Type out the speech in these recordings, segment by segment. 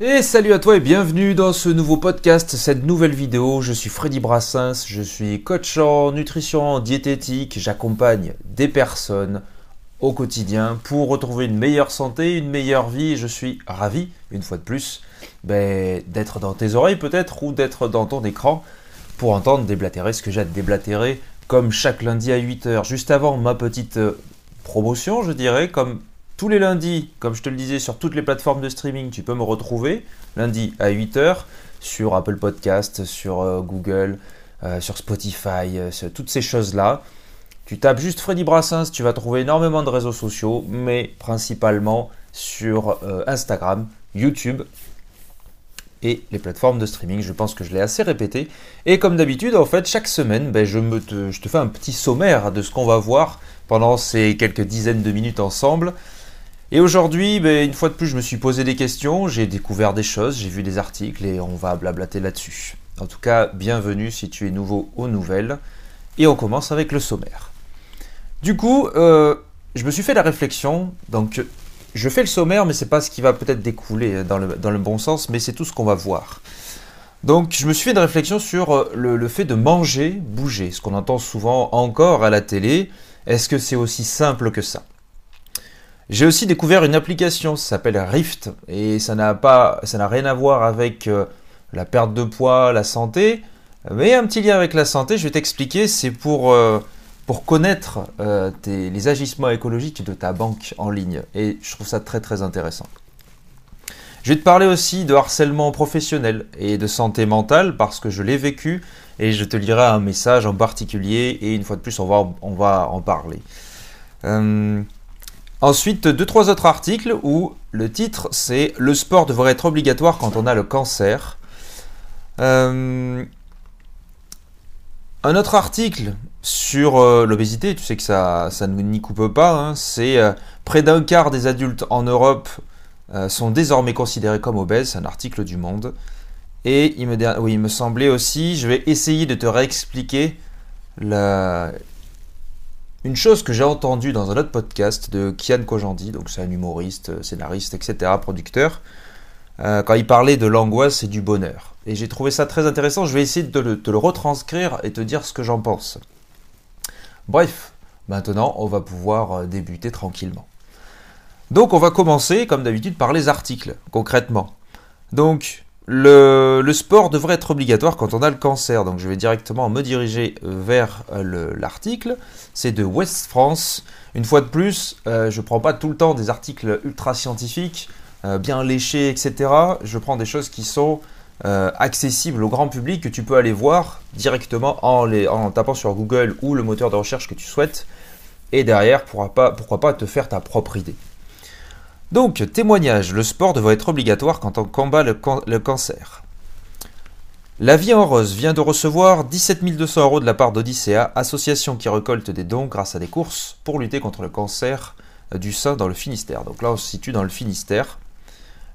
Et salut à toi et bienvenue dans ce nouveau podcast, cette nouvelle vidéo. Je suis Freddy Brassens, je suis coach en nutrition, en diététique. J'accompagne des personnes au quotidien pour retrouver une meilleure santé, une meilleure vie. Je suis ravi, une fois de plus, ben, d'être dans tes oreilles peut-être ou d'être dans ton écran pour entendre déblatérer ce que j'ai à déblatérer comme chaque lundi à 8h. Juste avant ma petite euh, promotion, je dirais, comme tous les lundis, comme je te le disais, sur toutes les plateformes de streaming, tu peux me retrouver lundi à 8h sur Apple Podcast, sur euh, Google, euh, sur Spotify, toutes ces choses-là. Tu tapes juste Freddy Brassens, tu vas trouver énormément de réseaux sociaux, mais principalement sur Instagram, YouTube les plateformes de streaming. Je pense que je l'ai assez répété. Et comme d'habitude, en fait, chaque semaine, ben, je, me te fais un petit sommaire de ce qu'on va voir pendant ces quelques dizaines de minutes ensemble. Et aujourd'hui, ben, une fois de plus, je me suis posé des questions, j'ai découvert des choses, j'ai vu des articles et on va blablater là-dessus. En tout cas, bienvenue si tu es nouveau aux nouvelles. Et on commence avec le sommaire. Du coup, euh, je me suis fait la réflexion, donc je fais le sommaire, mais c'est pas ce qui va peut-être découler dans le, dans le, bon sens, mais c'est tout ce qu'on va voir. Donc je me suis fait une réflexion sur euh, le, fait de manger, bouger, ce qu'on entend souvent encore à la télé. Est-ce que c'est aussi simple que ça? J'ai aussi découvert une application, ça s'appelle Rift, et ça n'a rien à voir avec euh, la perte de poids, la santé, mais un petit lien avec la santé. Je vais t'expliquer, c'est pour euh, pour connaître euh, les agissements écologiques de ta banque en ligne, et je trouve ça très très intéressant. Je vais te parler aussi de harcèlement professionnel et de santé mentale parce que je l'ai vécu et je te lirai un message en particulier et une fois de plus on va, on va en parler. Ensuite, deux, trois autres articles où le titre c'est Le sport devrait être obligatoire quand on a le cancer. Euh, un autre article sur euh, l'obésité, tu sais que ça, ça n'y coupe pas, hein, c'est euh, près d'un quart des adultes en Europe sont désormais considérés comme obèses, c'est un article du Monde. Et il me, oui, il me semblait aussi, je vais essayer de te réexpliquer la, une chose que j'ai entendue dans un autre podcast de Kian Kojandi, donc c'est un humoriste, euh, scénariste, etc., producteur, euh, quand il parlait de l'angoisse et du bonheur. Et j'ai trouvé ça très intéressant, je vais essayer de le, le retranscrire et te dire ce que j'en pense. Bref, maintenant on va pouvoir euh, débuter tranquillement. Donc on va commencer, comme d'habitude, par les articles, concrètement. Donc, le, sport devrait être obligatoire quand on a le cancer, donc je vais directement me diriger euh, vers euh, l'article. C'est de West France. Une fois de plus, je ne prends pas tout le temps des articles ultra scientifiques, bien léchés, etc. Je prends des choses qui sont accessibles au grand public, que tu peux aller voir directement en, tapant sur Google ou le moteur de recherche que tu souhaites. Et derrière, pourquoi pas, pourquoi pas te faire ta propre idée. Donc, témoignage, le sport devrait être obligatoire quand on combat le, cancer. La Vie en Rose vient de recevoir 17 200 euros de la part d'Odyssea, association qui récolte des dons grâce à des courses pour lutter contre le cancer du sein dans le Finistère. Donc là, on se situe dans le Finistère.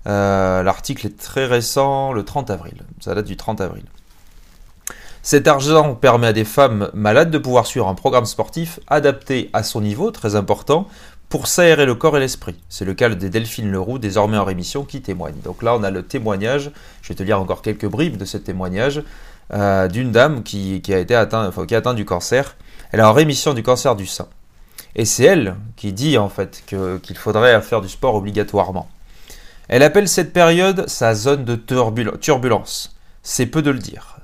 Euh, l'article est très récent, le 30 avril. Ça date du 30 avril. Cet argent permet à des femmes malades de pouvoir suivre un programme sportif adapté à son niveau, très important, pour s'aérer le corps et l'esprit. C'est le cas de Delphine Leroux, désormais en rémission, qui témoigne. Donc là, on a le témoignage, je vais te lire encore quelques bribes de ce témoignage, euh, d'une dame qui, a été atteint, qui a atteint du cancer. Elle est en rémission du cancer du sein. Et c'est elle qui dit en fait qu'il faudrait faire du sport obligatoirement. Elle appelle cette période sa zone de turbulence. C'est peu de le dire.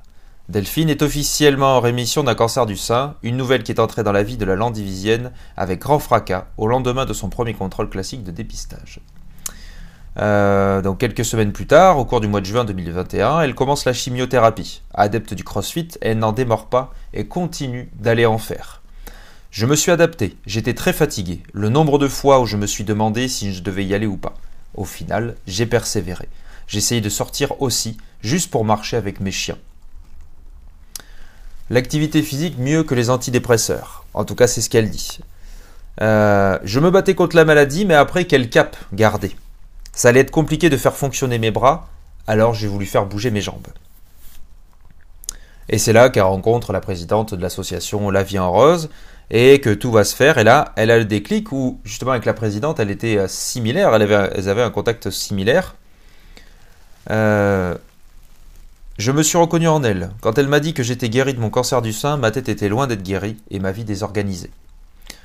Delphine est officiellement en rémission d'un cancer du sein, une nouvelle qui est entrée dans la vie de la Landivisienne avec grand fracas au lendemain de son premier contrôle classique de dépistage. Euh, donc quelques semaines plus tard, au cours du mois de juin 2021, elle commence la chimiothérapie. Adepte du crossfit, elle n'en démord pas et continue d'aller en faire. Je me suis adapté, j'étais très fatigué, le nombre de fois où je me suis demandé si je devais y aller ou pas. Au final, j'ai persévéré. J'essayais de sortir aussi, juste pour marcher avec mes chiens. L'activité physique mieux que les antidépresseurs. En tout cas, c'est ce qu'elle dit. Euh, je me battais contre la maladie, mais après, quel cap garder? Ça allait être compliqué de faire fonctionner mes bras, alors j'ai voulu faire bouger mes jambes. Et c'est là qu'elle rencontre la présidente de l'association La Vie en Rose et que tout va se faire. Et là, elle a le déclic où, justement, avec la présidente, elle était euh, similaire, elle avait, un contact similaire. Euh, je me suis reconnu en elle. Quand elle m'a dit que j'étais guéri de mon cancer du sein, ma tête était loin d'être guérie et ma vie désorganisée.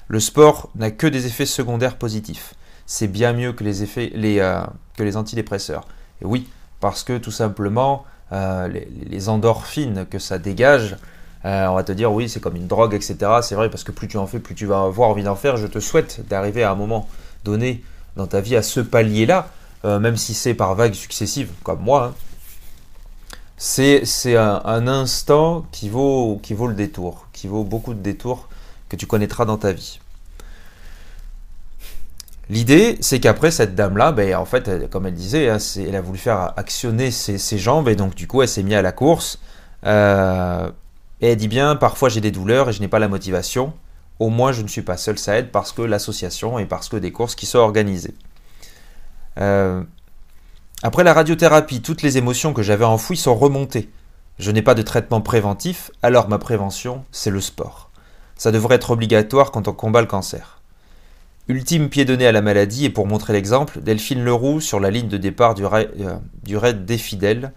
Le sport n'a que des effets secondaires positifs. C'est bien mieux que les, effets, euh, que les antidépresseurs. Et oui, parce que tout simplement, les, endorphines que ça dégage, euh, on va te dire oui, c'est comme une drogue, etc. C'est vrai, parce que plus tu en fais, plus tu vas avoir envie d'en faire. Je te souhaite d'arriver à un moment donné dans ta vie à ce palier-là, même si c'est par vagues successives, comme moi. Hein c'est un, instant qui vaut, qui vaut le détour, qui vaut beaucoup de détours que tu connaîtras dans ta vie. L'idée, c'est qu'après, cette dame-là, ben, en fait, comme elle disait, hein, elle a voulu faire actionner ses, jambes, et donc du coup, elle s'est mise à la course. Euh, et elle dit bien, parfois j'ai des douleurs et je n'ai pas la motivation. Au moins, je ne suis pas seul, ça aide parce que l'association et parce que des courses qui sont organisées. Euh, après la radiothérapie, toutes les émotions que j'avais enfouies sont remontées. Je n'ai pas de traitement préventif, alors ma prévention, c'est le sport. Ça devrait être obligatoire quand on combat le cancer. Ultime pied donné à la maladie, et pour montrer l'exemple, Delphine Leroux sur la ligne de départ du, raid, euh, du raid des fidèles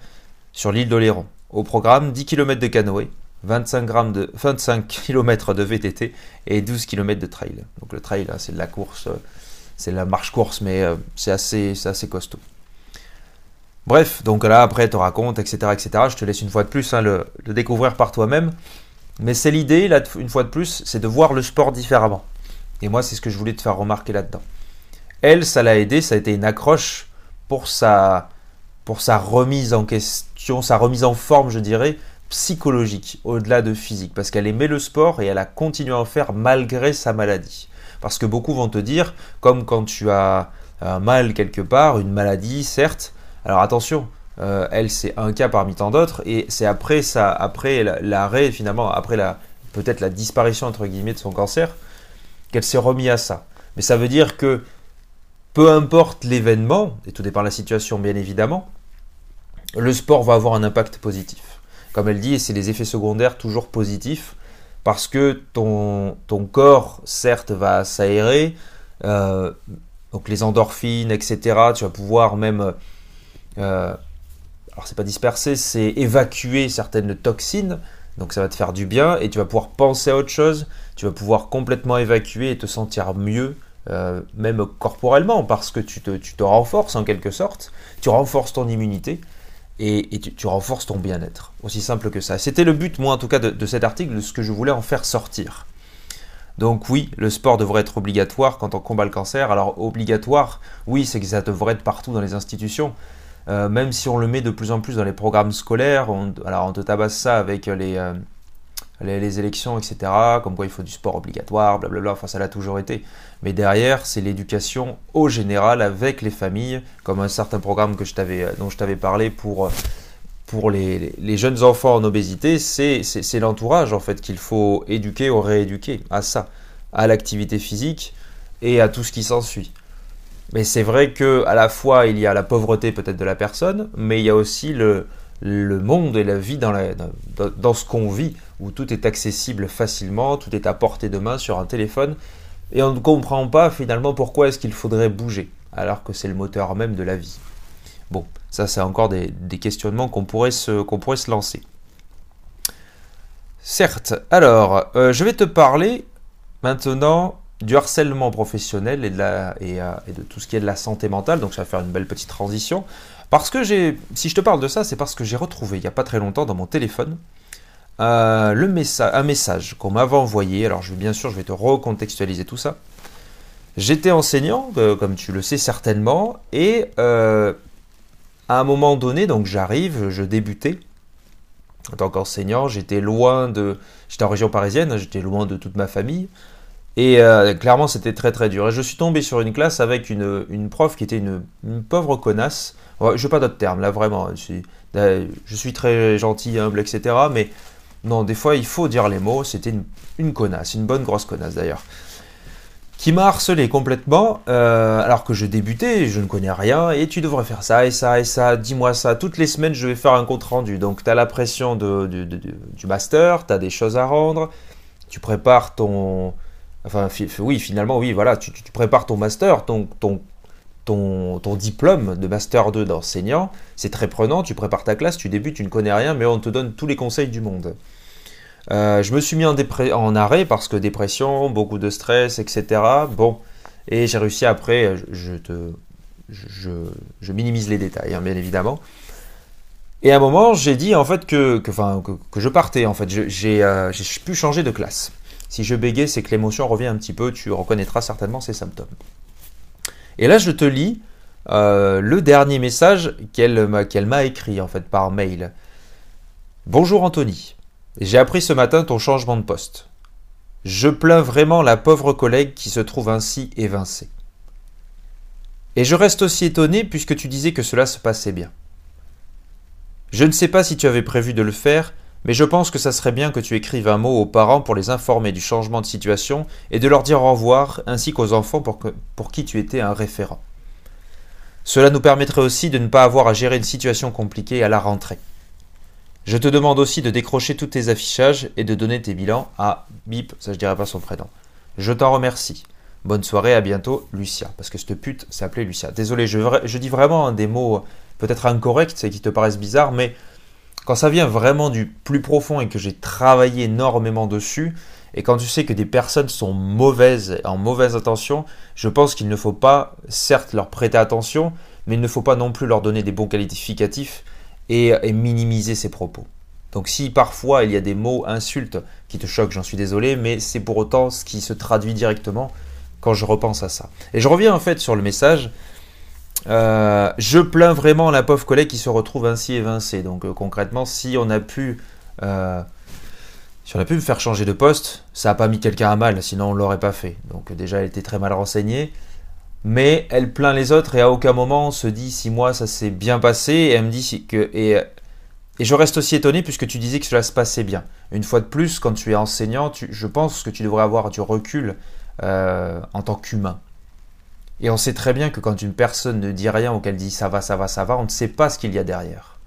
sur l'île d'Oléron. Au programme, 10 km de canoë, 25, de, 25 km de VTT et 12 km de trail. Donc le trail, hein, c'est de la course, euh, c'est la marche-course, mais euh, c'est assez, assez costaud. Bref, donc là, après, te raconte, etc., etc. Je te laisse une fois de plus hein, le, découvrir par toi-même. Mais c'est l'idée, là, une fois de plus, c'est de voir le sport différemment. Et moi, c'est ce que je voulais te faire remarquer là-dedans. Elle, ça l'a aidé, ça a été une accroche pour sa, pour sa remise en question, sa remise en forme, je dirais, psychologique, au-delà de physique. Parce qu'elle aimait le sport et elle a continué à en faire malgré sa maladie. Parce que beaucoup vont te dire, comme quand tu as un mal quelque part, une maladie, certes, alors attention, euh, elle c'est un cas parmi tant d'autres et c'est après ça, après l'arrêt finalement, après la peut-être la disparition entre guillemets de son cancer, qu'elle s'est remise à ça. Mais ça veut dire que peu importe l'événement, et tout dépend de la situation bien évidemment, le sport va avoir un impact positif. Comme elle dit, c'est les effets secondaires toujours positifs parce que ton, corps, certes, va s'aérer, euh, donc les endorphines, etc. Tu vas pouvoir même euh, alors c'est pas disperser, c'est évacuer certaines toxines, donc ça va te faire du bien et tu vas pouvoir penser à autre chose, tu vas pouvoir complètement évacuer et te sentir mieux, euh, même corporellement, parce que tu te, renforces en quelque sorte, tu renforces ton immunité et, tu, renforces ton bien-être. Aussi simple que ça. C'était le but, moi en tout cas, de, cet article, de ce que je voulais en faire sortir. Donc oui, le sport devrait être obligatoire quand on combat le cancer. Alors obligatoire, oui, c'est que ça devrait être partout dans les institutions. Euh, même si on le met de plus en plus dans les programmes scolaires, alors on te tabasse ça avec euh, les, élections, etc., comme quoi il faut du sport obligatoire, blablabla, enfin ça l'a toujours été. Mais derrière, c'est l'éducation au général avec les familles, comme un certain programme que je euh, dont je t'avais parlé pour, pour les, les, jeunes enfants en obésité, c'est l'entourage en fait qu'il faut éduquer ou rééduquer à ça, à l'activité physique et à tout ce qui s'ensuit. Mais c'est vrai que à la fois il y a la pauvreté peut-être de la personne, mais il y a aussi le, le monde et la vie dans, la, dans ce qu'on vit, où tout est accessible facilement, tout est à portée de main sur un téléphone, et on ne comprend pas finalement pourquoi est-ce qu'il faudrait bouger, alors que c'est le moteur même de la vie. Bon, ça c'est encore des, questionnements qu'on pourrait, pourrait se lancer. Certes, alors, euh, je vais te parler maintenant du harcèlement professionnel et de, la, euh, et, de tout ce qui est de la santé mentale. Donc ça va faire une belle petite transition. Parce que si je te parle de ça, c'est parce que j'ai retrouvé il n'y a pas très longtemps dans mon téléphone euh, le message, un message qu'on m'avait envoyé. Alors je, bien sûr, je vais te recontextualiser tout ça. J'étais enseignant, euh, comme tu le sais certainement, et à un moment donné, donc j'arrive, je débutais en tant qu'enseignant, j'étais loin de, j'étais en région parisienne, j'étais loin de toute ma famille. Et euh, clairement, c'était très très dur. Et je suis tombé sur une classe avec une, une prof qui était une, pauvre connasse. je n'ai pas d'autres termes, là vraiment. Je suis, euh, je suis, très gentil, humble, etc. Mais non, des fois, il faut dire les mots. C'était une, connasse, une bonne grosse connasse d'ailleurs. qui m'a harcelé complètement, euh, alors que je débutais, je ne connais rien, et tu devrais faire ça et ça et ça, dis-moi ça. Toutes les semaines, je vais faire un compte rendu. Donc, tu as la pression du master, tu as des choses à rendre, tu prépares ton. Enfin, oui, finalement, oui, voilà, tu, tu prépares ton master, ton, ton, ton, diplôme de Master 2 d'enseignant, c'est très prenant, tu prépares ta classe, tu débutes, tu ne connais rien, mais on te donne tous les conseils du monde. Euh, je me suis mis en, arrêt parce que dépression, beaucoup de stress, etc. Bon, et j'ai réussi après, je, minimise les détails, hein, bien évidemment. Et à un moment, j'ai dit en fait que, que, je partais, en fait, j'ai euh, pu changer de classe. Si je bégais, c'est que l'émotion revient un petit peu, tu reconnaîtras certainement ces symptômes. Et là, je te lis euh, le dernier message qu'elle m'a écrit en fait par mail. Bonjour Anthony. J'ai appris ce matin ton changement de poste. Je plains vraiment la pauvre collègue qui se trouve ainsi évincée. Et je reste aussi étonné puisque tu disais que cela se passait bien. Je ne sais pas si tu avais prévu de le faire, mais je pense que ça serait bien que tu écrives un mot aux parents pour les informer du changement de situation et de leur dire au revoir, ainsi qu'aux enfants pour, qui tu étais un référent. Cela nous permettrait aussi de ne pas avoir à gérer une situation compliquée à la rentrée. Je te demande aussi de décrocher tous tes affichages et de donner tes bilans à Bip, ça je dirais pas son prénom. Je t'en remercie. Bonne soirée, à bientôt, Lucia. Parce que cette pute s'appelait Lucia. Désolé, je dis vraiment des mots peut-être incorrects et qui te paraissent bizarres, mais quand ça vient vraiment du plus profond et que j'ai travaillé énormément dessus, et quand tu sais que des personnes sont mauvaises, en mauvaise intention, je pense qu'il ne faut pas, certes, leur prêter attention, mais il ne faut pas non plus leur donner des bons qualificatifs et, minimiser ses propos. Donc si parfois il y a des mots, insultes qui te choquent, j'en suis désolé, mais c'est pour autant ce qui se traduit directement quand je repense à ça. Et je reviens en fait sur le message. Euh, je plains vraiment la pauvre collègue qui se retrouve ainsi évincée. Donc euh, concrètement, si on a pu, euh, si on a pu me faire changer de poste, ça n'a pas mis quelqu'un à mal, sinon on l'aurait pas fait. Donc déjà, elle était très mal renseignée mais elle plaint les autres et à aucun moment on se dit si moi ça s'est bien passé et elle me dit que et, je reste aussi étonné puisque tu disais que cela se passait bien. Une fois de plus, quand tu es enseignant, je pense que tu devrais avoir du recul en tant qu'humain. Et on sait très bien que quand une personne ne dit rien ou qu'elle dit ça va, ça va, ça va, on ne sait pas ce qu'il y a derrière.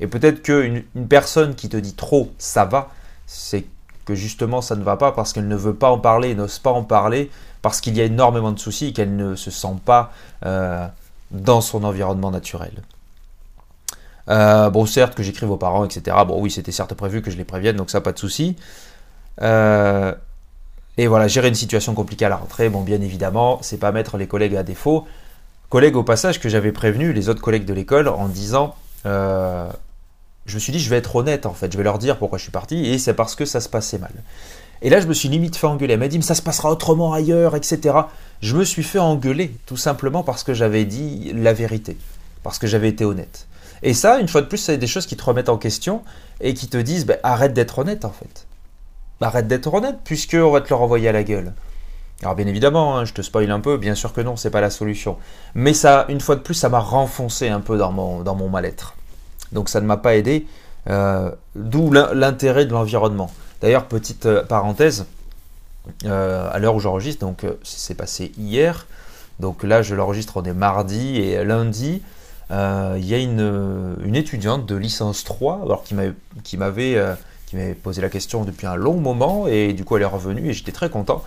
Et peut-être qu'une une personne qui te dit trop ça va, c'est que justement ça ne va pas parce qu'elle ne veut pas en parler, n'ose pas en parler, parce qu'il y a énormément de soucis et qu'elle ne se sent pas euh, dans son environnement naturel. Euh, bon, certes, que j'écrive aux parents, etc. Bon, oui, c'était certes prévu que je les prévienne, donc ça, pas de souci. Euh, et voilà, gérer une situation compliquée à la rentrée, bon, bien évidemment, c'est pas mettre les collègues à défaut. Collègues au passage que j'avais prévenu, les autres collègues de l'école, en disant je me suis dit, je vais être honnête en fait, je vais leur dire pourquoi je suis parti, et c'est parce que ça se passait mal. Et là, je me suis limite fait engueuler. Elle m'a dit, mais ça se passera autrement ailleurs, etc. Je me suis fait engueuler, tout simplement parce que j'avais dit la vérité, parce que j'avais été honnête. Et ça, une fois de plus, c'est des choses qui te remettent en question et qui te disent, ben, arrête d'être honnête, en fait. Arrête d'être honnête, puisqu'on va te le renvoyer à la gueule. Alors bien évidemment, hein, je te spoil un peu, bien sûr que non, c'est pas la solution. Mais ça, une fois de plus, ça m'a renfoncé un peu dans mon, dans mon mal-être. Donc ça ne m'a pas aidé, euh, d'où l'intérêt de l'environnement. D'ailleurs, petite euh, parenthèse, euh, à l'heure où j'enregistre, donc c'est passé hier, donc là je l'enregistre, on est mardi et lundi, il y a une, étudiante de licence 3 alors, qui m'avait qui m'avait posé la question depuis un long moment et du coup elle est revenue et j'étais très content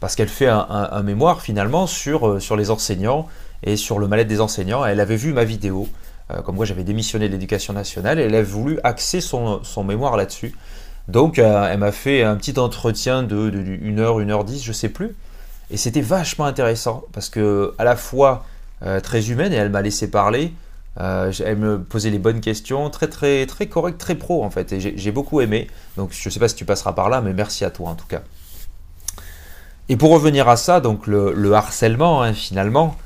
parce qu'elle fait un, mémoire finalement sur, sur les enseignants et sur le mal-être des enseignants. Elle avait vu ma vidéo, comme moi j'avais démissionné de l'éducation nationale et elle a voulu axer son, son mémoire là-dessus. Donc euh, elle m'a fait un petit entretien de, 1 heure, 1 heure 10, je sais plus. Et c'était vachement intéressant parce que à la fois euh, très humaine et elle m'a laissé parler. Euh, elle me posait les bonnes questions, très très très correct, très pro en fait. Et j'ai beaucoup aimé. Donc je ne sais pas si tu passeras par là, mais merci à toi en tout cas. Et pour revenir à ça, donc le, harcèlement hein, finalement,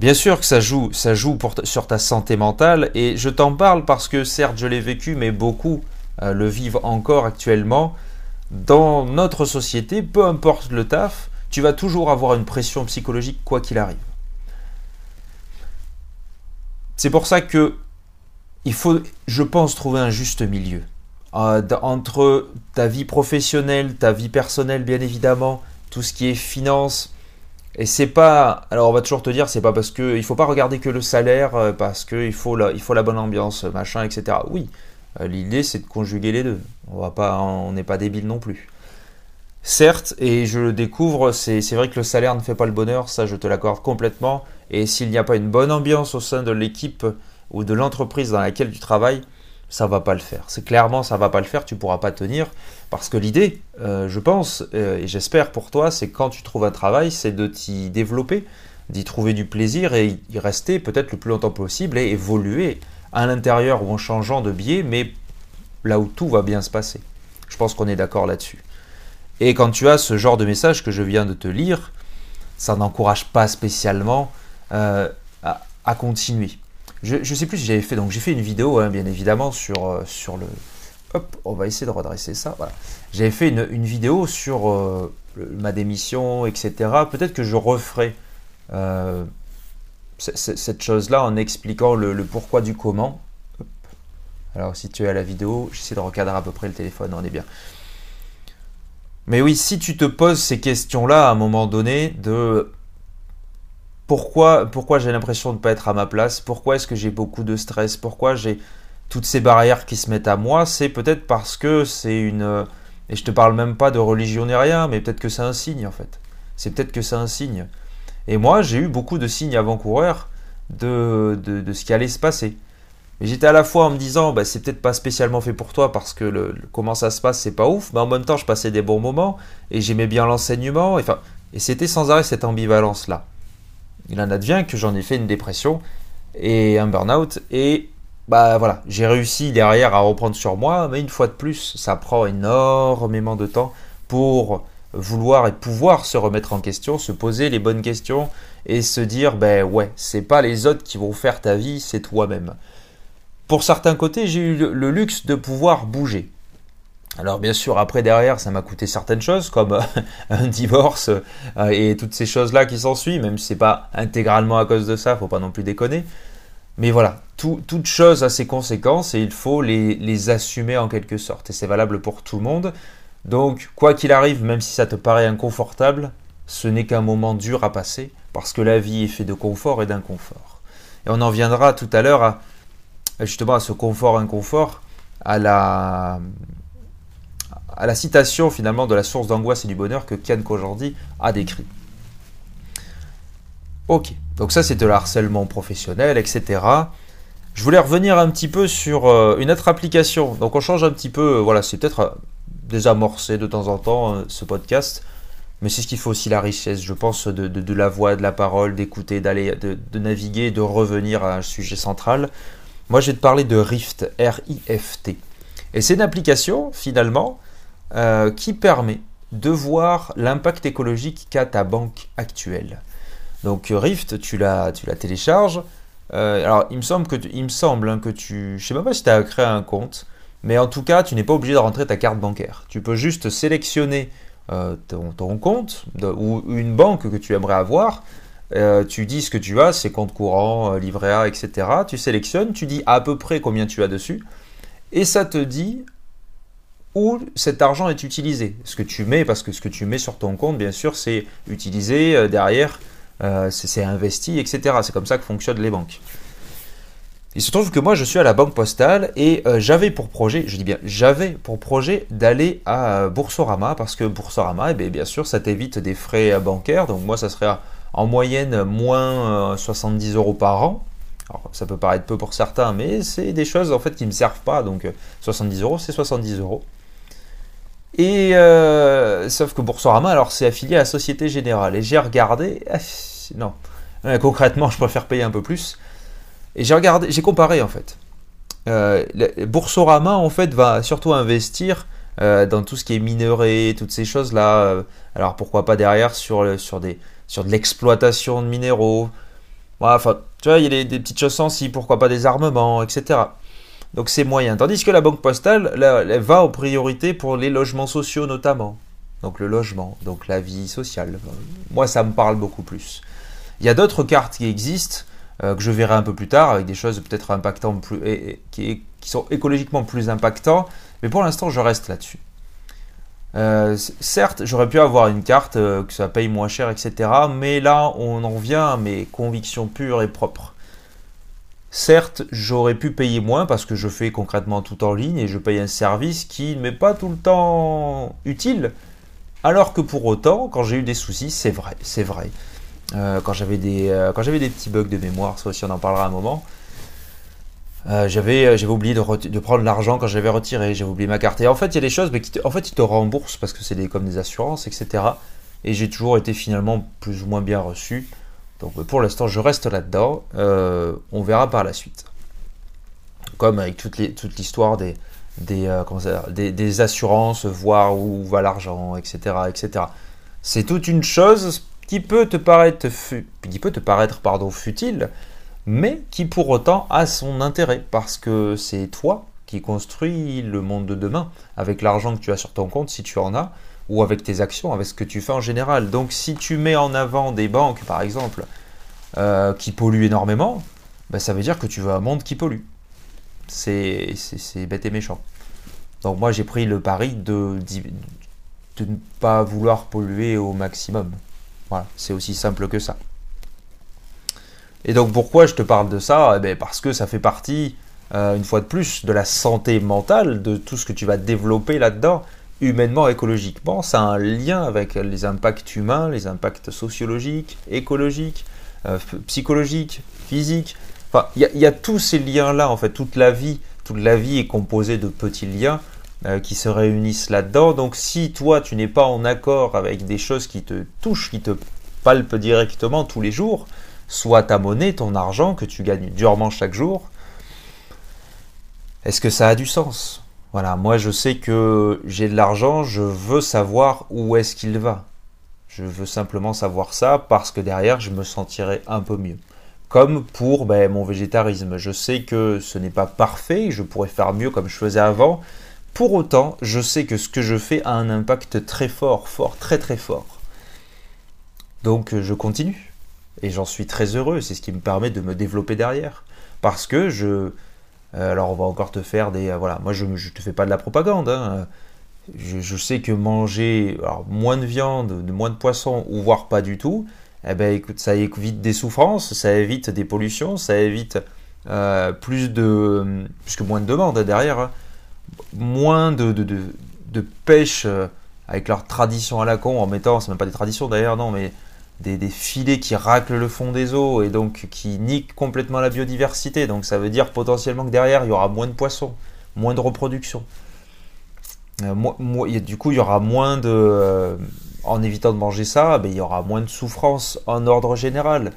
bien sûr que ça joue, ça joue sur ta santé mentale. Et je t'en parle parce que certes je l'ai vécu, mais beaucoup euh, le vivent encore actuellement, dans notre société, peu importe le taf, tu vas toujours avoir une pression psychologique quoi qu'il arrive. C'est pour ça que il faut, je pense, trouver un juste milieu. Euh, entre ta vie professionnelle, ta vie personnelle, bien évidemment, tout ce qui est finance. Et c'est pas. Alors on va toujours te dire, c'est pas parce que. Il faut pas regarder que le salaire, euh, parce qu'il faut, la, il faut la bonne ambiance, machin, etc. Oui, euh, l'idée c'est de conjuguer les deux. On pas, on n'est pas débile non plus. Certes, et je le découvre, c'est vrai que le salaire ne fait pas le bonheur, ça je te l'accorde complètement. Et s'il n'y a pas une bonne ambiance au sein de l'équipe ou de l'entreprise dans laquelle tu travailles, ça va pas le faire. C'est clairement ça va pas le faire, tu pourras pas tenir. Parce que l'idée, euh, je pense, euh, et j'espère pour toi, c'est quand tu trouves un travail, c'est de t'y développer, d'y trouver du plaisir et y rester peut-être le plus longtemps possible et évoluer à l'intérieur ou en changeant de biais, mais là où tout va bien se passer. Je pense qu'on est d'accord là-dessus. Et quand tu as ce genre de message que je viens de te lire, ça n'encourage pas spécialement euh, à, continuer. Je ne sais plus si j'avais fait, donc j'ai fait une vidéo, hein, bien évidemment, sur, euh, sur le... Hop, on va essayer de redresser ça. Voilà. J'avais fait une, vidéo sur euh, ma démission, etc. Peut-être que je referai cette chose-là en expliquant le, le, pourquoi du comment. Alors si tu es à la vidéo, j'essaie de recadrer à peu près le téléphone, on est bien. Mais oui, si tu te poses ces questions-là à un moment donné de pourquoi, pourquoi j'ai l'impression de ne pas être à ma place, pourquoi est-ce que j'ai beaucoup de stress, pourquoi j'ai toutes ces barrières qui se mettent à moi, c'est peut-être parce que c'est une... Et je te parle même pas de religion ni rien, mais peut-être que c'est un signe en fait. C'est peut-être que c'est un signe. Et moi, j'ai eu beaucoup de signes avant-coureurs de, de, de, ce qui allait se passer j'étais à la fois en me disant, bah, c'est peut-être pas spécialement fait pour toi parce que le, comment ça se passe, c'est pas ouf, mais en même temps, je passais des bons moments et j'aimais bien l'enseignement. Enfin, et c'était sans arrêt cette ambivalence-là. Il en advient que j'en ai fait une dépression et un burn-out et bah voilà, j'ai réussi derrière à reprendre sur moi, mais une fois de plus, ça prend énormément de temps pour vouloir et pouvoir se remettre en question, se poser les bonnes questions et se dire ben ouais, c'est pas les autres qui vont faire ta vie, c'est toi-même pour certains côtés, j'ai eu le luxe de pouvoir bouger. Alors bien sûr, après derrière, ça m'a coûté certaines choses comme un divorce euh, et toutes ces choses-là qui s'ensuivent, même si c'est pas intégralement à cause de ça, faut pas non plus déconner. Mais voilà, toute chose a ses conséquences et il faut les, les assumer en quelque sorte. Et c'est valable pour tout le monde. Donc, quoi qu'il arrive, même si ça te paraît inconfortable, ce n'est qu'un moment dur à passer, parce que la vie est faite de confort et d'inconfort. Et on en viendra tout à l'heure à justement à ce confort-inconfort, à la, à la citation finalement de la source d'angoisse et du bonheur que Ken Kojandi a décrit. Ok, donc ça c'était le harcèlement professionnel, etc. Je voulais revenir un petit peu sur euh, une autre application. Donc on change un petit peu, euh, voilà, c'est peut-être euh, désamorcé de temps en temps ce podcast, mais c'est ce qui fait aussi la richesse, je pense, de, la voix, de la parole, d'écouter, d'aller, de, naviguer, de revenir à un sujet central. Moi, je vais te parler de Rift, R-I-F-T. Et c'est une application, finalement, euh, qui permet de voir l'impact écologique qu'a ta banque actuelle. Donc Rift, tu la, tu la télécharges. Euh, alors, il me semble que, il me semble hein, que tu... Je sais pas si tu as créé un compte, mais en tout cas, tu n'es pas obligé de rentrer ta carte bancaire. Tu peux juste sélectionner euh, ton, compte ou une banque que tu aimerais avoir euh, tu dis ce que tu as, c'est compte courant, euh, livret A, etc. Tu sélectionnes, tu dis à peu près combien tu as dessus, et ça te dit où cet argent est utilisé. Ce que tu mets, parce que ce que tu mets sur ton compte, bien sûr, c'est utilisé euh, derrière, c'est investi, etc. C'est comme ça que fonctionnent les banques. Il se trouve que moi je suis à la banque postale et j'avais pour projet, je dis bien j'avais pour projet d'aller à Boursorama parce que Boursorama, eh bien, bien sûr, ça t'évite des frais bancaires. Donc moi ça serait à en moyenne moins 70 euh, euros par an. Alors, ça peut paraître peu pour certains, mais c'est des choses en fait qui ne me servent pas. Donc 70 euh, euros, c'est 70 euros. Et euh, sauf que Boursorama, alors c'est affilié à la Société Générale. Et j'ai regardé, ah, non, concrètement, je préfère payer un peu plus. Et j'ai regardé, j'ai comparé en fait. Boursorama en fait va surtout investir dans tout ce qui est minerai, toutes ces choses là. alors pourquoi pas derrière sur, sur des, sur de l'exploitation de minéraux. enfin, tu vois, il y a des, petites choses sensibles, pourquoi pas des armements, etc. Donc c'est moyen. Tandis que la banque postale, elle va en priorité pour les logements sociaux notamment. Donc le logement, donc la vie sociale. Moi, ça me parle beaucoup plus. Il y a d'autres cartes qui existent, euh, que je verrai un peu plus tard, avec des choses peut-être impactantes, plus, qui, qui sont écologiquement plus impactantes, mais pour l'instant, je reste là-dessus. Euh, certes, j'aurais pu avoir une carte que ça paye moins cher, etc. Mais là, on en vient à mes convictions pures et propres. Certes, j'aurais pu payer moins parce que je fais concrètement tout en ligne et je paye un service qui ne m'est pas tout le temps utile. Alors que pour autant, quand j'ai eu des soucis, c'est vrai, c'est vrai. quand j'avais des, des petits bugs de mémoire, ça aussi on en parlera un moment, euh, j'avais euh, j'avais oublié de, prendre l'argent quand j'avais retiré, j'avais oublié ma carte. Et en fait, il y a des choses, mais qui en fait, ils te remboursent parce que c'est des, comme des assurances, etc. Et j'ai toujours été finalement plus ou moins bien reçu. Donc pour l'instant, je reste là-dedans. Euh, on verra par la suite. Comme avec toute l'histoire des, des, des, des, assurances, voir où va l'argent, etc. etc. C'est toute une chose qui peut te paraître, qui peut te paraître pardon, futile, mais qui pour autant a son intérêt, parce que c'est toi qui construis le monde de demain, avec l'argent que tu as sur ton compte, si tu en as, ou avec tes actions, avec ce que tu fais en général. Donc si tu mets en avant des banques, par exemple, euh, qui polluent énormément, ben, ça veut dire que tu veux un monde qui pollue. C'est bête et méchant. Donc moi j'ai pris le pari de, de ne pas vouloir polluer au maximum. Voilà, c'est aussi simple que ça. Et donc pourquoi je te parle de ça? Eh ben, Parce que ça fait partie, euh, une fois de plus, de la santé mentale, de tout ce que tu vas développer là-dedans, humainement, écologiquement. Ça a un lien avec les impacts humains, les impacts sociologiques, écologiques, euh, psychologiques, physiques. Enfin, il y, a tous ces liens-là, en fait. Toute la vie, toute la vie est composée de petits liens euh, qui se réunissent là-dedans. Donc si toi, tu n'es pas en accord avec des choses qui te touchent, qui te palpent directement tous les jours, soit ta monnaie, ton argent que tu gagnes durement chaque jour, est-ce que ça a du sens? Voilà, moi je sais que j'ai de l'argent, je veux savoir où est-ce qu'il va. Je veux simplement savoir ça parce que derrière je me sentirai un peu mieux. Comme pour ben, mon végétarisme, je sais que ce n'est pas parfait, je pourrais faire mieux comme je faisais avant. Pour autant, je sais que ce que je fais a un impact très fort, fort, très très fort. Donc je continue. Et j'en suis très heureux, c'est ce qui me permet de me développer derrière. Parce que je... Euh, alors on va encore te faire des... Euh, voilà, moi je ne te fais pas de la propagande. Hein. Je, sais que manger moins de viande, de moins de poisson, ou voire pas du tout, eh ben écoute, ça évite des souffrances, ça évite des pollutions, ça évite euh, plus de... puisque moins de demandes derrière, hein. moins de, de, de, de pêche avec leur tradition à la con, en mettant, c'est même pas des traditions d'ailleurs, non, mais des, filets qui raclent le fond des eaux et donc qui niquent complètement la biodiversité. Donc ça veut dire potentiellement que derrière, il y aura moins de poissons, moins de reproduction. Euh, du coup, il y aura moins de... Euh, en évitant de manger ça, ben, il y aura moins de souffrance en ordre général.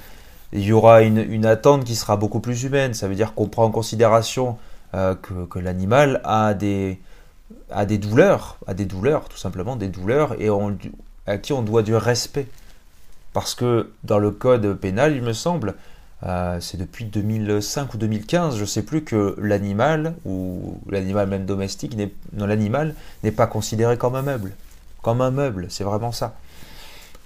Il y aura une, attente qui sera beaucoup plus humaine. Ça veut dire qu'on prend en considération euh, que, l'animal a des, a des douleurs, a des douleurs, tout simplement des douleurs, et à qui on doit du respect. Parce que dans le code pénal, il me semble, euh, c'est depuis 2005 ou 2015, je ne sais plus, que l'animal, ou l'animal même domestique, non, l'animal n'est pas considéré comme un meuble. Comme un meuble, c'est vraiment ça.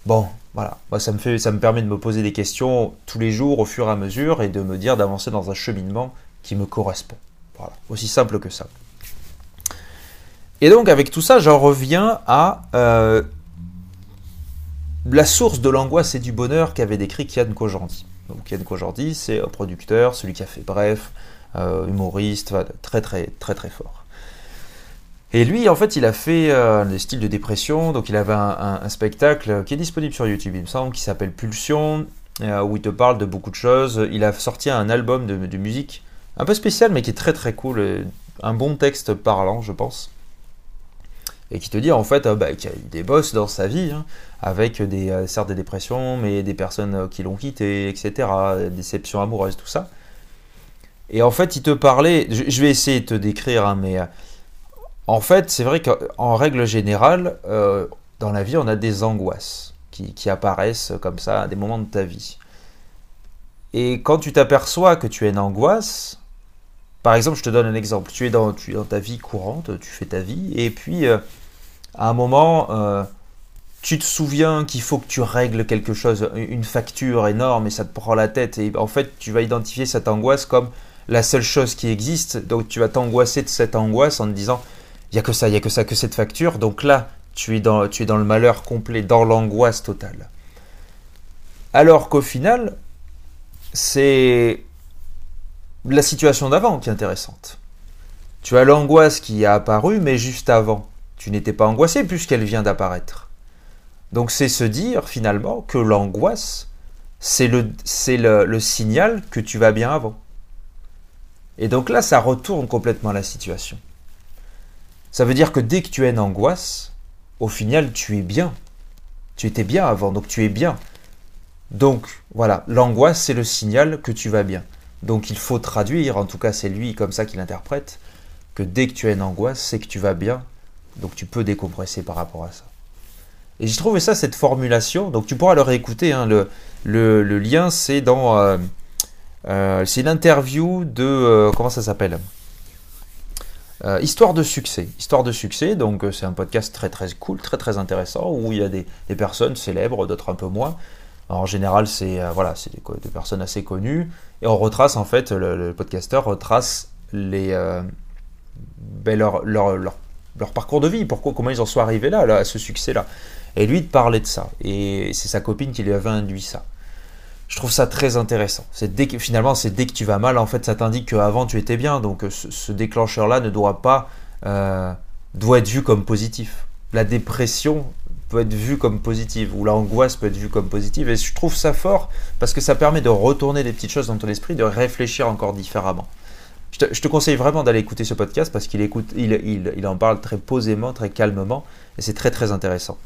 Bon, voilà, moi ça me, fait, ça me permet de me poser des questions tous les jours au fur et à mesure et de me dire d'avancer dans un cheminement qui me correspond. Voilà, aussi simple que ça. Et donc avec tout ça, j'en reviens à euh, la source de l'angoisse et du bonheur qu'avait décrit Kian Kojandi. Donc Kian Kojandi, c'est un producteur, celui qui a fait Bref, euh, humoriste, très très très très fort. Et lui, en fait, il a fait euh, des styles de dépression, donc il avait un, spectacle qui est disponible sur YouTube, il me semble, qui s'appelle Pulsion, euh, où il te parle de beaucoup de choses. Il a sorti un album de, de, musique un peu spécial, mais qui est très très cool, un bon texte parlant, je pense et qui te dit en fait euh, bah, qu'il y a eu des boss dans sa vie, hein, avec des, euh, certes des dépressions, mais des personnes euh, qui l'ont quitté, etc., déceptions amoureuses, tout ça. Et en fait, il te parlait, je, vais essayer de te décrire, hein, mais en fait, c'est vrai qu'en règle générale, dans la vie, on a des angoisses qui, apparaissent comme ça à des moments de ta vie. Et quand tu t'aperçois que tu es une angoisse, par exemple, je te donne un exemple. Tu es dans, tu es dans ta vie courante, tu fais ta vie, et puis à un moment, euh, tu te souviens qu'il faut que tu règles quelque chose, une facture énorme, et ça te prend la tête. Et en fait, tu vas identifier cette angoisse comme la seule chose qui existe. Donc tu vas t'angoisser de cette angoisse en te disant, il n'y a que ça, il n'y a que ça, que cette facture. Donc là, tu es dans, tu es dans le malheur complet, dans l'angoisse totale. Alors qu'au final, c'est la situation d'avant qui est intéressante. Tu as l'angoisse qui a apparu, mais juste avant, tu n'étais pas angoissé puisqu'elle vient d'apparaître. Donc c'est se dire finalement que l'angoisse, c'est le, signal que tu vas bien avant. Et donc là, ça retourne complètement la situation. Ça veut dire que dès que tu es en angoisse, au final, tu es bien. Tu étais bien avant, donc tu es bien. Donc voilà, l'angoisse, c'est le signal que tu vas bien. Donc il faut traduire, en tout cas c'est lui comme ça qu'il interprète, que dès que tu es en angoisse, c'est que tu vas bien. Donc tu peux décompresser par rapport à ça. Et j'ai trouvé ça, cette formulation, donc tu pourras le réécouter, hein, le, lien c'est dans... Euh, euh, c'est l'interview de... Euh, comment ça s'appelle? Histoire de succès. Histoire de succès, donc c'est un podcast très très cool, très très intéressant, où il y a des, personnes célèbres, d'autres un peu moins. en général, c'est voilà, c'est des, personnes assez connues, et on retrace en fait, le, le podcasteur retrace les, ben, leur, parcours de vie, pourquoi, comment ils en sont arrivés là, à ce succès-là. Et lui, de parler de ça. Et c'est sa copine qui lui avait induit ça. Je trouve ça très intéressant. C'est que, finalement, c'est dès que tu vas mal, en fait, ça t'indique qu'avant tu étais bien. Donc ce, déclencheur-là ne doit pas, euh, doit être vu comme positif. La dépression peut être vue comme positive, ou l'angoisse peut être vue comme positive. Et je trouve ça fort parce que ça permet de retourner des petites choses dans ton esprit, de réfléchir encore différemment. Je te, conseille vraiment d'aller écouter ce podcast parce qu'il en parle très posément, très calmement, et c'est très très intéressant.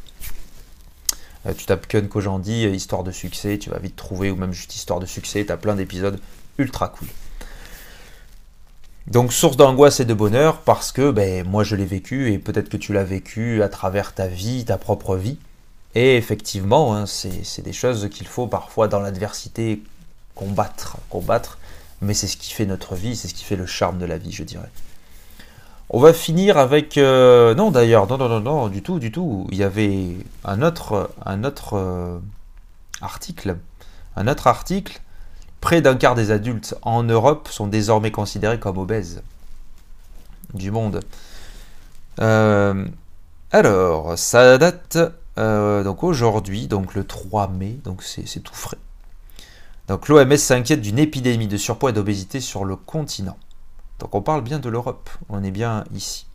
Euh, tu tapes Kun Kojandi, euh, histoire de succès, tu vas vite trouver, ou même juste histoire de succès, tu as plein d'épisodes ultra cool. Donc source d'angoisse et de bonheur parce que ben, moi je l'ai vécu et peut-être que tu l'as vécu à travers ta vie, ta propre vie. Et effectivement, hein, c'est des choses qu'il faut parfois dans l'adversité combattre. Combattre mais c'est ce qui fait notre vie, c'est ce qui fait le charme de la vie, je dirais. On va finir avec... Euh, non d'ailleurs, non, non, non, non, du tout, du tout. Il y avait un autre, un autre euh, article. Un autre article. Près d'un quart des adultes en Europe sont désormais considérés comme obèses. Du monde. Euh, alors, ça date donc aujourd'hui, donc le 3 mai, donc c'est tout frais. Donc l'OMS s'inquiète d'une épidémie de surpoids et d'obésité sur le continent. Donc on parle bien de l'Europe, on est bien ici.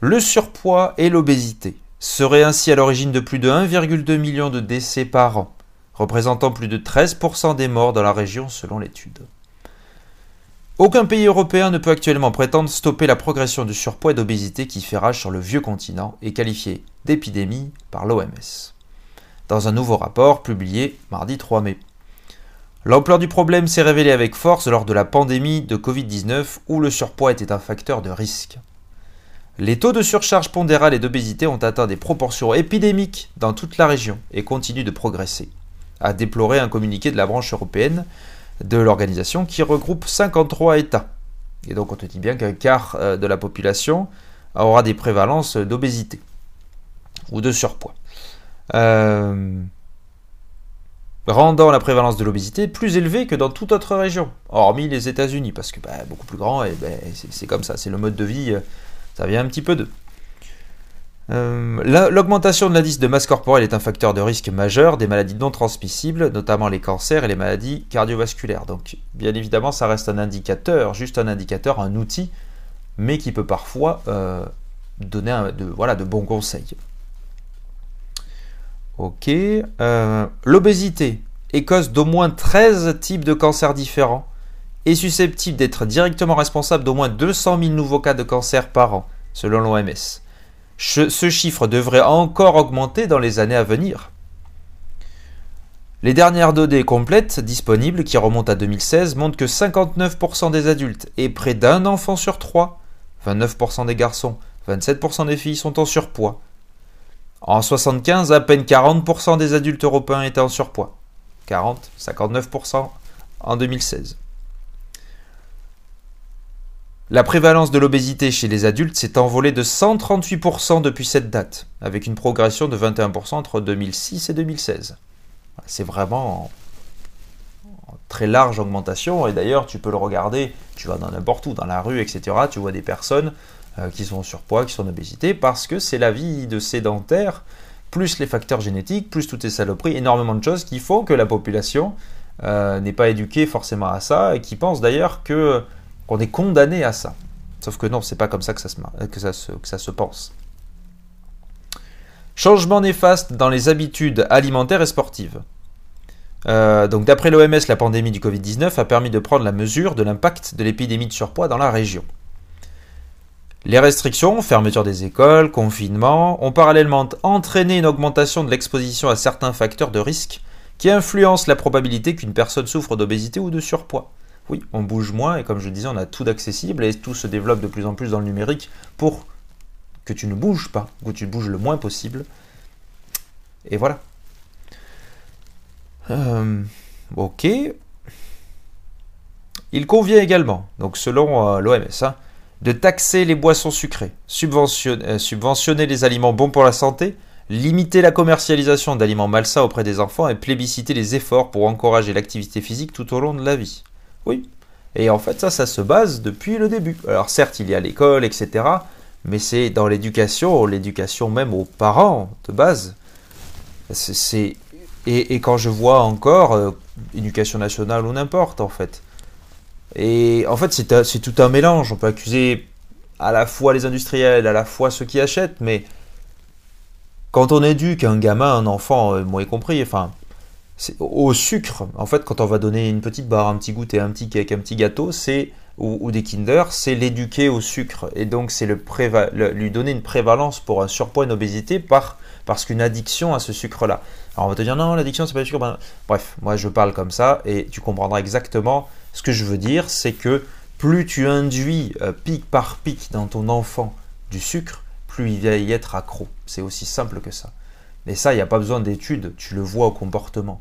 Le surpoids et l'obésité seraient ainsi à l'origine de plus de 1,2 million de décès par an, représentant plus de 13% des morts dans la région selon l'étude. Aucun pays européen ne peut actuellement prétendre stopper la progression du surpoids et d'obésité qui fait rage sur le vieux continent et qualifié d'épidémie par l'OMS. Dans un nouveau rapport publié mardi 3 mai. L'ampleur du problème s'est révélée avec force lors de la pandémie de Covid-19 où le surpoids était un facteur de risque. Les taux de surcharge pondérale et d'obésité ont atteint des proportions épidémiques dans toute la région et continuent de progresser, a déploré un communiqué de la branche européenne de l'organisation qui regroupe 53 États. Et donc on te dit bien qu'un quart euh, de la population aura des prévalences d'obésité ou de surpoids. Euh, rendant la prévalence de l'obésité plus élevée que dans toute autre région, hormis les États-Unis, parce que bah, beaucoup plus grand, et ben, c'est comme ça, c'est le mode de vie, euh, ça vient un petit peu d'eux. Euh, l'augmentation de l'indice de masse corporelle est un facteur de risque majeur des maladies non transmissibles, notamment les cancers et les maladies cardiovasculaires. Donc, bien évidemment, ça reste un indicateur, juste un indicateur, un outil, mais qui peut parfois euh, donner voilà, de bons conseils. Ok. Euh, l'obésité est cause d'au moins 13 types de cancers différents et susceptible d'être directement responsable d'au moins 200 000 nouveaux cas de cancer par an, selon l'OMS. Ce chiffre devrait encore augmenter dans les années à venir. Les dernières données complètes disponibles, qui remontent à 2016, montrent que 59% des adultes et près d'un enfant sur trois, 29% des garçons, 27% des filles sont en surpoids, en 75, à peine 40% des adultes européens étaient en surpoids. 40, 59% en 2016. La prévalence de l'obésité chez les adultes s'est envolée de 138% depuis cette date, avec une progression de 21% entre 2006 et 2016. C'est vraiment en très large augmentation, et d'ailleurs tu peux le regarder, tu vas dans n'importe où, dans la rue, etc., tu vois des personnes euh, qui sont surpoids, qui sont obésité, parce que c'est la vie de sédentaire, plus les facteurs génétiques, plus toutes ces saloperies, énormément de choses qui font que la population euh, n'est pas éduquée forcément à ça, et qui pense d'ailleurs que qu'on est condamné à ça. Sauf que non, c'est pas comme ça que ça se, que ça se, que ça se pense. Changement néfaste dans les habitudes alimentaires et sportives. Euh, donc d'après l'OMS, la pandémie du Covid-19 a permis de prendre la mesure de l'impact de l'épidémie de surpoids dans la région. Les restrictions, fermeture des écoles, confinement, ont parallèlement entraîné une augmentation de l'exposition à certains facteurs de risque qui influencent la probabilité qu'une personne souffre d'obésité ou de surpoids. Oui, on bouge moins et comme je disais, on a tout d'accessible et tout se développe de plus en plus dans le numérique pour que tu ne bouges pas, que tu bouges le moins possible. Et voilà. Euh, ok. Il convient également, donc selon euh, l'OMS, hein, de taxer les boissons sucrées, subventionner, euh, subventionner les aliments bons pour la santé, limiter la commercialisation d'aliments malsains auprès des enfants et plébisciter les efforts pour encourager l'activité physique tout au long de la vie. Oui. Et en fait, ça, ça se base depuis le début. Alors certes, il y a l'école, etc. Mais c'est dans l'éducation, l'éducation même aux parents de base. C'est et, quand je vois encore euh, éducation nationale ou n'importe en fait. Et en fait, c'est tout un mélange. On peut accuser à la fois les industriels, à la fois ceux qui achètent, mais quand on éduque un gamin, un enfant, euh, moi y compris, enfin, au sucre, en fait, quand on va donner une petite barre, un petit goûter, un petit cake, un petit gâteau, c'est ou, des Kinder, c'est l'éduquer au sucre et donc c'est le, lui donner une prévalence pour un surpoids, une obésité par parce qu'une addiction à ce sucre-là. Alors on va te dire non, l'addiction c'est pas le sucre. Ben, bref, moi je parle comme ça et tu comprendras exactement ce que je veux dire, c'est que plus tu induis euh, pic par pic dans ton enfant du sucre, plus il va y être accro. C'est aussi simple que ça. Mais ça, il n'y a pas besoin d'études, tu le vois au comportement.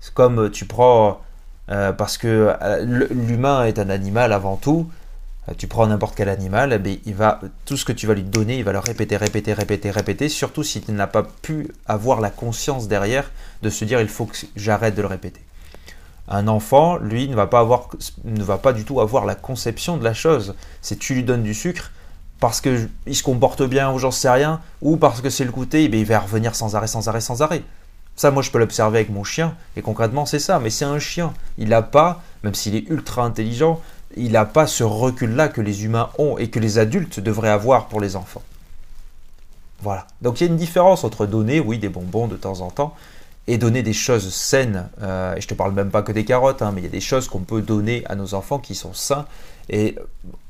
C'est comme euh, tu prends, euh, parce que l'humain est un animal avant tout, tu prends n'importe quel animal, eh il va, tout ce que tu vas lui donner, il va le répéter, répéter, répéter, répéter, surtout s'il n'a pas pu avoir la conscience derrière de se dire il faut que j'arrête de le répéter. Un enfant, lui, ne va pas avoir, ne va pas du tout avoir la conception de la chose. C'est tu lui donnes du sucre parce qu'il se comporte bien ou j'en sais rien, ou parce que c'est le goûter, eh il va revenir sans arrêt, sans arrêt, sans arrêt. Ça, moi, je peux l'observer avec mon chien, et concrètement, c'est ça. Mais c'est un chien. Il n'a pas, même s'il est ultra intelligent, il n'a pas ce recul-là que les humains ont et que les adultes devraient avoir pour les enfants. Voilà. Donc il y a une différence entre donner, oui, des bonbons de temps en temps, et donner des choses saines. Euh, et je te parle même pas que des carottes, hein, mais il y a des choses qu'on peut donner à nos enfants qui sont sains et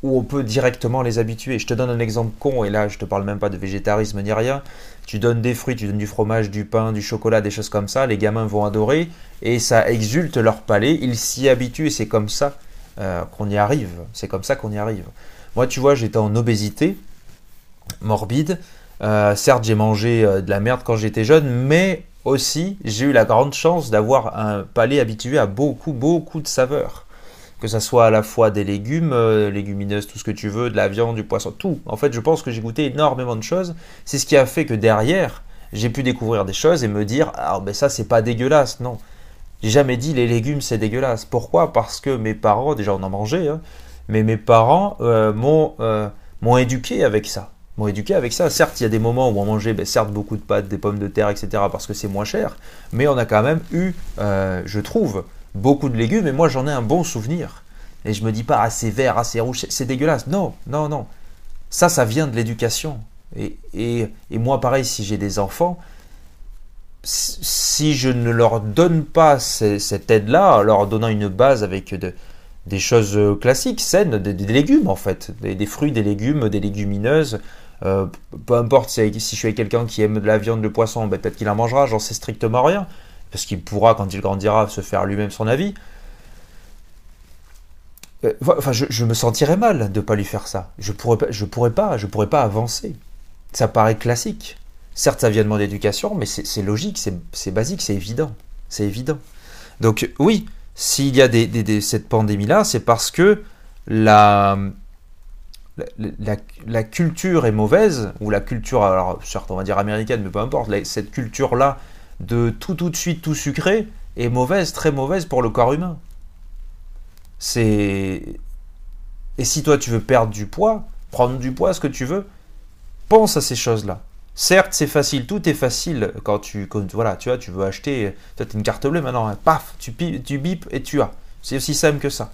où on peut directement les habituer. Je te donne un exemple con, et là je te parle même pas de végétarisme ni rien. Tu donnes des fruits, tu donnes du fromage, du pain, du chocolat, des choses comme ça, les gamins vont adorer et ça exulte leur palais, ils s'y habituent et c'est comme ça euh, qu'on y arrive. C'est comme ça qu'on y arrive. Moi, tu vois, j'étais en obésité morbide. Euh, certes, j'ai mangé euh, de la merde quand j'étais jeune, mais aussi, j'ai eu la grande chance d'avoir un palais habitué à beaucoup, beaucoup de saveurs. Que ça soit à la fois des légumes, légumineuses, tout ce que tu veux, de la viande, du poisson, tout. En fait, je pense que j'ai goûté énormément de choses. C'est ce qui a fait que derrière, j'ai pu découvrir des choses et me dire, ah ben ça, c'est pas dégueulasse. Non, j'ai jamais dit les légumes c'est dégueulasse. Pourquoi? Parce que mes parents, déjà on en mangeait, hein, mais mes parents euh, euh, m'ont éduqué avec ça. M'ont éduqué avec ça. Certes, il y a des moments où on mangeait, ben, certes, beaucoup de pâtes, des pommes de terre, etc., parce que c'est moins cher, mais on a quand même eu, euh, je trouve, beaucoup de légumes, et moi j'en ai un bon souvenir. Et je me dis pas, assez ah, vert, assez ah, rouge, c'est dégueulasse. Non, non, non. Ça, ça vient de l'éducation. Et, et, et moi, pareil, si j'ai des enfants, si je ne leur donne pas cette aide-là, en leur donnant une base avec des choses classiques, saines, des, légumes en fait, des, fruits, des légumes, des légumineuses, euh, peu importe si, je suis avec quelqu'un qui aime de la viande, le poisson, ben, peut-être qu'il en mangera, j'en sais strictement rien, parce qu'il pourra, quand il grandira, se faire lui-même son avis. Euh, enfin, je, me sentirais mal de ne pas lui faire ça. Je pourrais, je pourrais pas, je pourrais pas avancer. Ça paraît classique. Certes, ça vient de mon éducation, mais c'est logique, c'est basique, c'est évident. C'est évident. Donc oui, s'il y a cette pandémie-là, c'est parce que la, la, culture est mauvaise, ou la culture, alors certes on va dire américaine, mais peu importe, cette culture-là de tout tout de suite tout sucré est mauvaise, très mauvaise pour le corps humain. C'est... Et si toi tu veux perdre du poids, prendre du poids, ce que tu veux. Pense à ces choses-là. Certes, c'est facile, tout est facile quand tu, voilà, tu vois, tu veux acheter, peut-être une carte bleue maintenant, hein. paf, tu, tu bipes et tu as. C'est aussi simple que ça.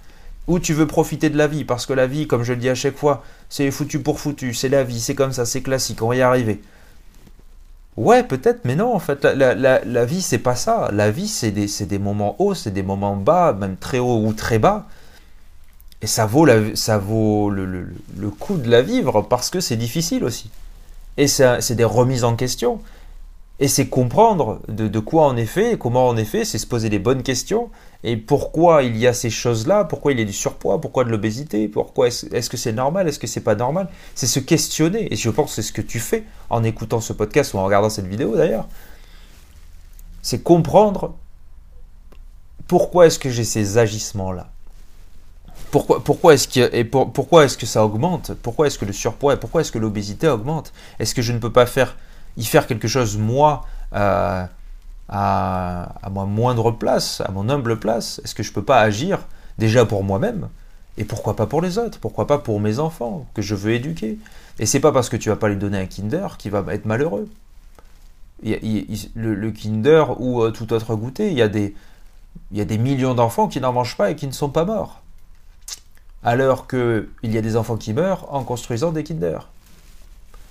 Ou tu veux profiter de la vie, parce que la vie, comme je le dis à chaque fois, c'est foutu pour foutu, c'est la vie, c'est comme ça, c'est classique, on va y arriver. Ouais, peut-être, mais non, en fait, la, la, vie, c'est pas ça. La vie, c'est des, moments hauts, c'est des moments bas, même très hauts ou très bas. Et ça vaut, ça vaut le, le, le de la vivre parce que c'est difficile aussi. Et c'est des remises en question. Et c'est comprendre de, quoi on est fait, comment on est fait, c'est se poser les bonnes questions. Et pourquoi il y a ces choses-là, pourquoi il y a du surpoids, pourquoi de l'obésité, pourquoi est-ce que c'est normal, est-ce que c'est pas normal? C'est se questionner. Et je pense que c'est ce que tu fais en écoutant ce podcast ou en regardant cette vidéo d'ailleurs. C'est comprendre pourquoi est-ce que j'ai ces agissements-là. Pourquoi, est-ce que, et pourquoi est-ce que ça augmente? Pourquoi est-ce que le surpoids pourquoi est-ce que l'obésité augmente? Est-ce que je ne peux pas faire, y faire quelque chose moi euh, à, à ma moindre place, à mon humble place? Est-ce que je ne peux pas agir déjà pour moi-même? Et pourquoi pas pour les autres? Pourquoi pas pour mes enfants que je veux éduquer? Et c'est pas parce que tu vas pas lui donner un Kinder qu'il va être malheureux. le, Kinder ou euh, tout autre goûter, il y a des, il y a des millions d'enfants qui n'en mangent pas et qui ne sont pas morts alors qu'il y a des enfants qui meurent en construisant des Kinder.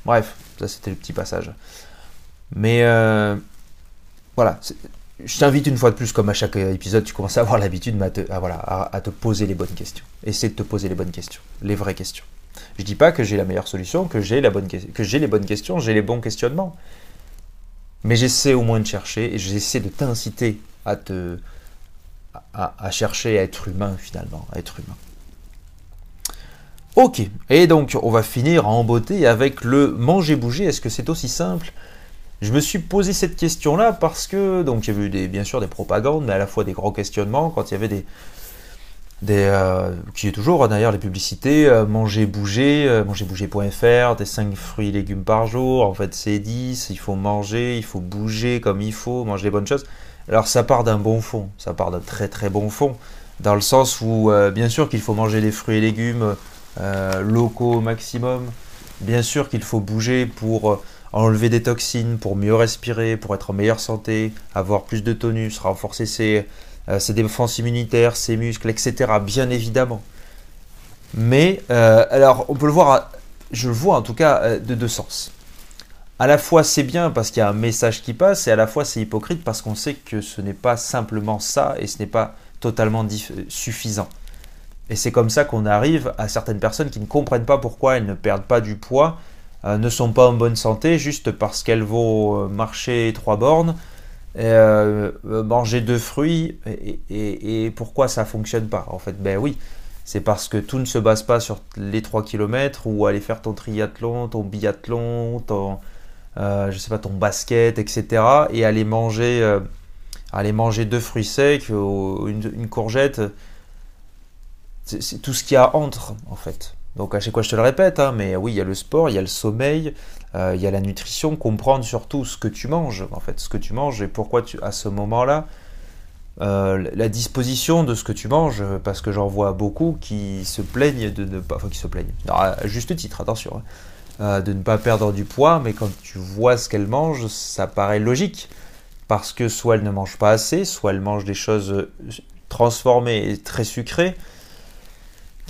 Bref, ça c'était le petit passage. Mais euh, voilà, je t'invite une fois de plus, comme à chaque épisode, tu commences à avoir l'habitude à te, voilà, à, te poser les bonnes questions. Essaie de te poser les bonnes questions, les vraies questions. Je dis pas que j'ai la meilleure solution, que j'ai les bonnes questions, j'ai les bons questionnements. Mais j'essaie au moins de chercher et j'essaie de t'inciter à te à, à chercher à être humain finalement, à être humain. Ok, et donc on va finir en beauté avec le manger-bouger. Est-ce que c'est aussi simple? Je me suis posé cette question-là parce que, donc a eu des, bien sûr des propagandes, mais à la fois des gros questionnements quand il y avait des. des euh, qui est toujours d'ailleurs les publicités, euh, manger, bouger, euh, mangerbouger.fr, des 5 fruits et légumes par jour, en fait c'est 10, il faut manger, il faut bouger comme il faut, manger les bonnes choses. Alors ça part d'un bon fond, ça part d'un très très bon fond, dans le sens où bien sûr qu'il faut manger des fruits et légumes euh, locaux au maximum. Bien sûr qu'il faut bouger pour euh, enlever des toxines, pour mieux respirer, pour être en meilleure santé, avoir plus de tonus, renforcer ses, euh, ses défenses immunitaires, ses muscles, etc. Bien évidemment. Mais, alors, on peut le voir, je le vois en tout cas de deux sens. À la fois c'est bien parce qu'il y a un message qui passe, et à la fois c'est hypocrite parce qu'on sait que ce n'est pas simplement ça et ce n'est pas totalement suffisant. Et c'est comme ça qu'on arrive à certaines personnes qui ne comprennent pas pourquoi elles ne perdent pas du poids, euh, ne sont pas en bonne santé juste parce qu'elles vont euh, marcher trois bornes, euh, manger deux fruits, et, pourquoi ça fonctionne pas En fait, ben oui, c'est parce que tout ne se base pas sur les 3 km ou aller faire ton triathlon, ton biathlon, ton, je sais pas, ton basket, etc. et aller manger, aller manger deux fruits secs, une, une courgette c'est tout ce qu'il y a entre, en fait. Donc à chaque fois je te le répète, hein, mais oui, il y a le sport, il y a le sommeil, euh, il y a la nutrition, comprendre surtout ce que tu manges, en fait, ce que tu manges et pourquoi tu, à ce moment-là, euh, la disposition de ce que tu manges, parce que j'en vois beaucoup qui se plaignent de ne pas, enfin qui se plaignent, à juste titre, attention, hein, euh, de ne pas perdre du poids, mais quand tu vois ce qu'elles mangent, ça paraît logique, parce que soit elles ne mangent pas assez, soit elles mangent des choses transformées et très sucrées,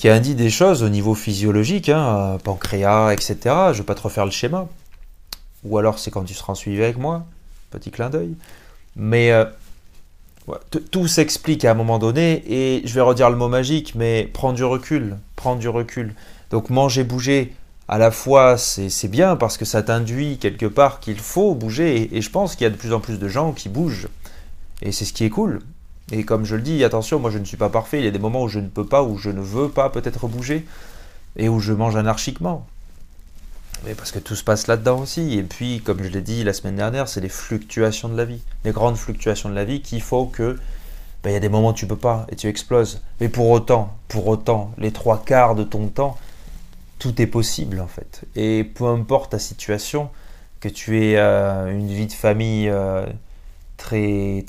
qui indique des choses au niveau physiologique, hein, pancréas, etc. Je ne vais pas te refaire le schéma. Ou alors c'est quand tu seras en suivi avec moi, petit clin d'œil. Mais euh, tout s'explique à un moment donné, et je vais redire le mot magique, mais prends du recul, prends du recul. Donc manger, bouger, à la fois c'est bien parce que ça t'induit quelque part qu'il faut bouger, et je pense qu'il y a de plus en plus de gens qui bougent. Et c'est ce qui est cool. Et comme je le dis, attention, moi je ne suis pas parfait, il y a des moments où je ne peux pas, où je ne veux pas peut-être bouger, et où je mange anarchiquement. Mais parce que tout se passe là-dedans aussi. Et puis, comme je l'ai dit la semaine dernière, c'est les fluctuations de la vie, les grandes fluctuations de la vie qui font que ben, il y a des moments où tu peux pas et tu exploses. Mais pour autant, pour autant, les trois quarts de ton temps, tout est possible en fait. Et peu importe ta situation, que tu aies euh, une vie de famille euh, très,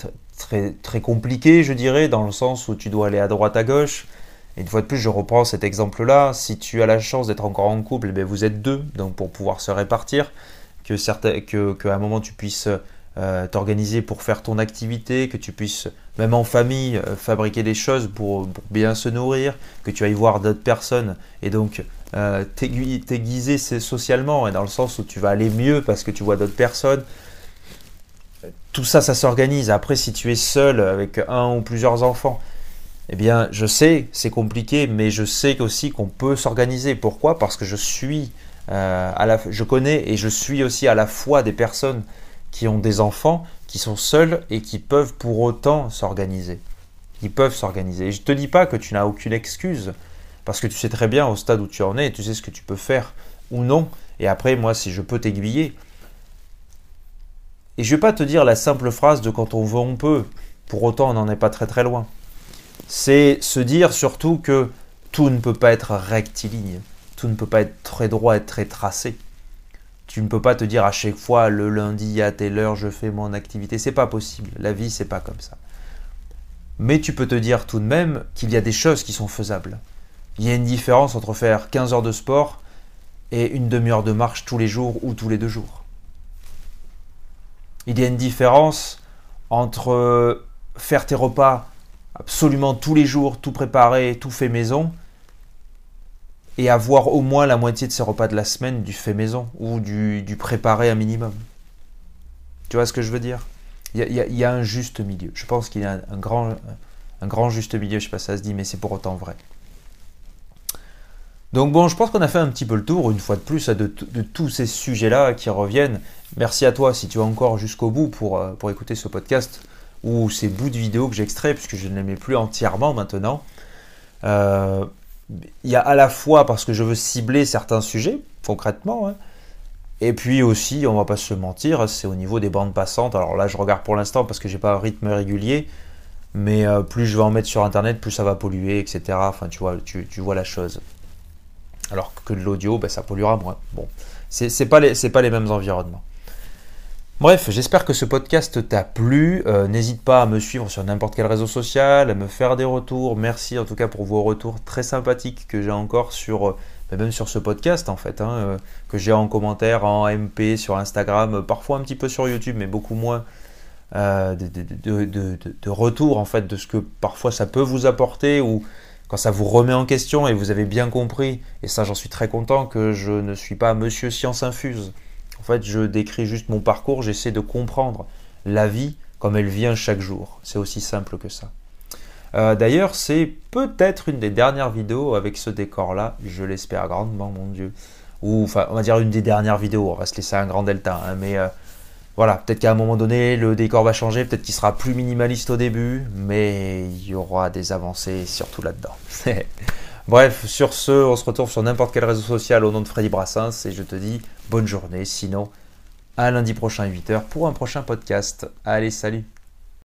très compliqué, je dirais, dans le sens où tu dois aller à droite, à gauche, Et une fois de plus, je reprends cet exemple-là. Si tu as la chance d'être encore en couple, eh bien, vous êtes deux, donc pour pouvoir se répartir, que certains, que, qu'à un moment tu puisses euh, t'organiser pour faire ton activité, que tu puisses, même en famille, euh, fabriquer des choses pour, bien se nourrir, que tu ailles voir d'autres personnes et donc euh, t'aiguiser socialement, et dans le sens où tu vas aller mieux parce que tu vois d'autres personnes. Tout ça, ça s'organise. Après, si tu es seul avec un ou plusieurs enfants, eh bien, je sais, c'est compliqué, mais je sais aussi qu'on peut s'organiser. Pourquoi? Parce que je suis, euh, à la, je connais et je suis aussi à la fois des personnes qui ont des enfants, qui sont seuls et qui peuvent pour autant s'organiser. Qui peuvent s'organiser. Je te dis pas que tu n'as aucune excuse, parce que tu sais très bien au stade où tu en es, tu sais ce que tu peux faire ou non. Et après, moi, si je peux t'aiguiller. Et je vais pas te dire la simple phrase de quand on veut, on peut. Pour autant, on n'en est pas très très loin c'est se dire surtout que tout ne peut pas être rectiligne, tout ne peut pas être très droit et très tracé. Tu ne peux pas te dire à chaque fois le lundi à telle heure je fais mon activité, c'est pas possible. La vie c'est pas comme ça. Mais tu peux te dire tout de même qu'il y a des choses qui sont faisables. Il y a une différence entre faire 15 heures de sport et une demi-heure de marche tous les jours ou tous les deux jours. Il y a une différence entre faire tes repas absolument tous les jours, tout préparé, tout fait maison, et avoir au moins la moitié de ses repas de la semaine du fait maison ou du, préparé un minimum. Tu vois ce que je veux dire? Il y, a, un juste milieu. Je pense qu'il y a un, grand, un grand juste milieu, je sais pas si ça se dit, mais c'est pour autant vrai. Donc bon, je pense qu'on a fait un petit peu le tour, une fois de plus, de, tous ces sujets-là qui reviennent. Merci à toi si tu es encore jusqu'au bout pour, euh, pour écouter ce podcast ou ces bouts de vidéo que j'extrais, puisque je ne les mets plus entièrement maintenant. Euh, il y a à la fois parce que je veux cibler certains sujets, concrètement, hein, et puis aussi, on va pas se mentir, c'est au niveau des bandes passantes. Alors là, je regarde pour l'instant parce que j'ai pas un rythme régulier, mais euh, plus je vais en mettre sur Internet, plus ça va polluer, etc. Enfin, tu vois, tu, vois la chose. Alors que de l'audio, ben, ça polluera moins. Bon, c'est pas, pas les mêmes environnements. Bref, j'espère que ce podcast t'a plu. Euh, n'hésite pas à me suivre sur n'importe quel réseau social, à me faire des retours. Merci en tout cas pour vos retours très sympathiques que j'ai encore sur, euh, bah, même sur ce podcast en fait, hein, euh, que j'ai en commentaire, en MP, sur Instagram, parfois un petit peu sur YouTube, mais beaucoup moins de, retours en fait de ce que parfois ça peut vous apporter ou quand ça vous remet en question et vous avez bien compris. Et ça, j'en suis très content que je ne suis pas Monsieur Science Infuse. En fait, je décris juste mon parcours, j'essaie de comprendre la vie comme elle vient chaque jour. C'est aussi simple que ça. Euh, d'ailleurs, c'est peut-être une des dernières vidéos avec ce décor-là, je l'espère grandement, mon Dieu. Ou enfin, on va dire une des dernières vidéos, on va se laisser un grand delta. Hein, mais euh, voilà, peut-être qu'à un moment donné, le décor va changer, peut-être qu'il sera plus minimaliste au début, mais il y aura des avancées surtout là-dedans. Bref, sur ce, on se retrouve sur n'importe quel réseau social au nom de Freddy Brassens et je te dis bonne journée. Sinon, à lundi prochain à 8h pour un prochain podcast. Allez, salut